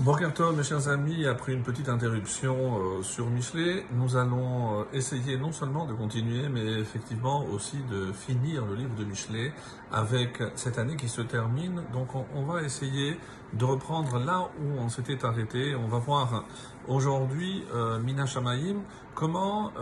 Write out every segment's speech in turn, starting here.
Bonjour mes chers amis, après une petite interruption euh, sur Michelet, nous allons euh, essayer non seulement de continuer, mais effectivement aussi de finir le livre de Michelet avec cette année qui se termine. Donc on, va essayer de reprendre là où on s'était arrêté. On va voir aujourd'hui, euh, Mina Shamaim, comment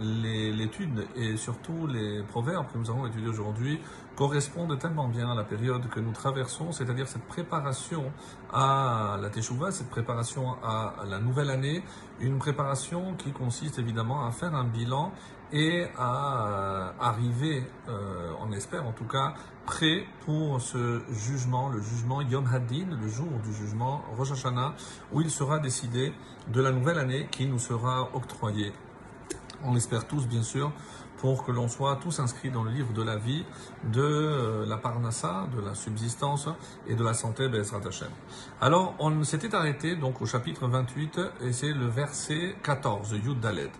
l'étude et surtout les proverbes que nous avons étudiés aujourd'hui correspondent tellement bien à la période que nous traversons, c'est-à-dire cette préparation à la Teshuvah, cette préparation à la nouvelle année, une préparation qui consiste évidemment à faire un bilan et à euh, arriver, euh, on espère en tout cas, prêt pour ce jugement, le jugement Yom Hadin, le jour du jugement Rosh Hashanah, où il sera décidé de la nouvelle année qui nous sera octroyée. On l'espère tous, bien sûr, pour que l'on soit tous inscrits dans le livre de la vie, de euh, la parnassa, de la subsistance et de la santé, Bezrat Hashem. Alors, on s'était arrêté donc au chapitre 28 et c'est le verset 14, Yud Dalet.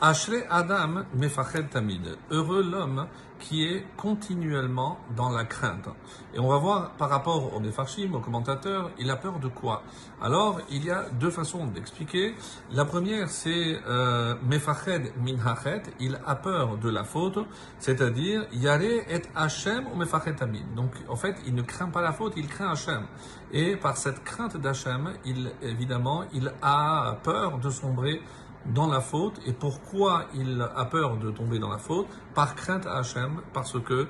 Ashrei Adam mefached tamid. Heureux l'homme qui est continuellement dans la crainte. Et on va voir par rapport au Mefarshim, au commentateur, il a peur de quoi? Alors, il y a deux façons d'expliquer. La première, c'est euh, mefached minhachet, il a peur de la faute, c'est-à-dire yare et Hashem ou mefached tamid. Donc, en fait, il ne craint pas la faute, il craint Hashem. Et par cette crainte d'Hachem, il, évidemment, il a peur de sombrer dans la faute. Et pourquoi il a peur de tomber dans la faute Par crainte à Hachem, parce que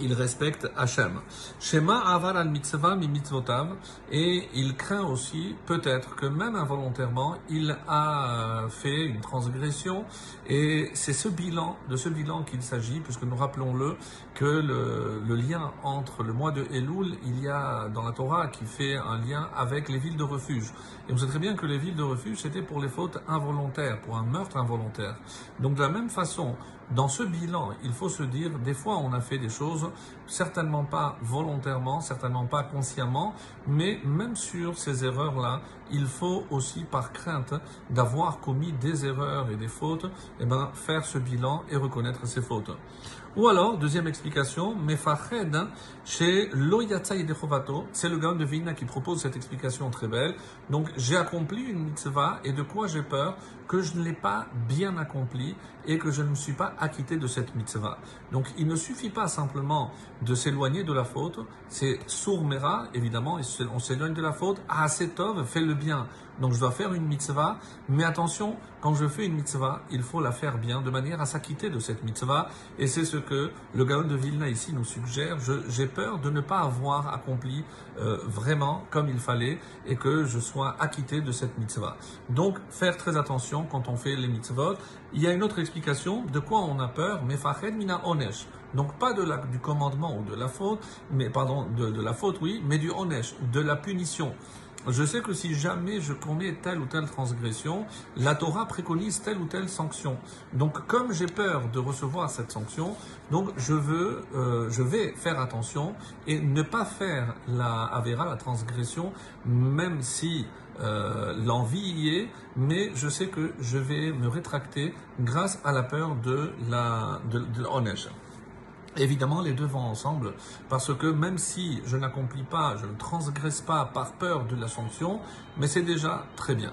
il respecte Hachem. Shema avar al mitzvah mi mitzvotav et il craint aussi peut-être que même involontairement il a fait une transgression et c'est ce bilan de ce bilan qu'il s'agit puisque nous rappelons-le que le, le, lien entre le mois de Elul il y a dans la Torah qui fait un lien avec les villes de refuge et on sait très bien que les villes de refuge c'était pour les fautes involontaires pour un meurtre involontaire donc de la même façon dans ce bilan, il faut se dire, des fois on a fait des choses, certainement pas volontairement, certainement pas consciemment, mais même sur ces erreurs-là, il faut aussi par crainte d'avoir commis des erreurs et des fautes, eh ben, faire ce bilan et reconnaître ces fautes. Ou alors, deuxième explication, Mefached, chez Loyatsa Yedechovato, c'est le gars de Vina qui propose cette explication très belle. Donc, j'ai accompli une mitzvah et de quoi j'ai peur Que je ne l'ai pas bien accompli et que je ne me suis pas acquitté de cette mitzvah. Donc, il ne suffit pas simplement de s'éloigner de la faute, c'est sourmera, évidemment, on s'éloigne de la faute, asetov, fait le Donc, je dois faire une mitzvah, mais attention, quand je fais une mitzvah, il faut la faire bien, de manière à s'acquitter de cette mitzvah, et c'est ce que le Gaon de Vilna ici nous suggère. J'ai peur de ne pas avoir accompli euh, vraiment comme il fallait et que je sois acquitté de cette mitzvah. Donc, faire très attention quand on fait les mitzvot. Il y a une autre explication de quoi on a peur, mais mina onesh. Donc pas de la, du commandement ou de la faute, mais pardon, de la faute, oui, mais du onesh, de la punition. Je sais que si jamais je commets telle ou telle transgression, la Torah préconise telle ou telle sanction. Donc, comme j'ai peur de recevoir cette sanction, donc je veux, euh, je vais faire attention et ne pas faire la avera, la transgression, même si euh, l'envie y est, mais je sais que je vais me rétracter grâce à la peur de la de, de Évidemment, les deux vont ensemble, parce que même si je n'accomplis pas, je ne transgresse pas par peur de la sanction, mais c'est déjà très bien.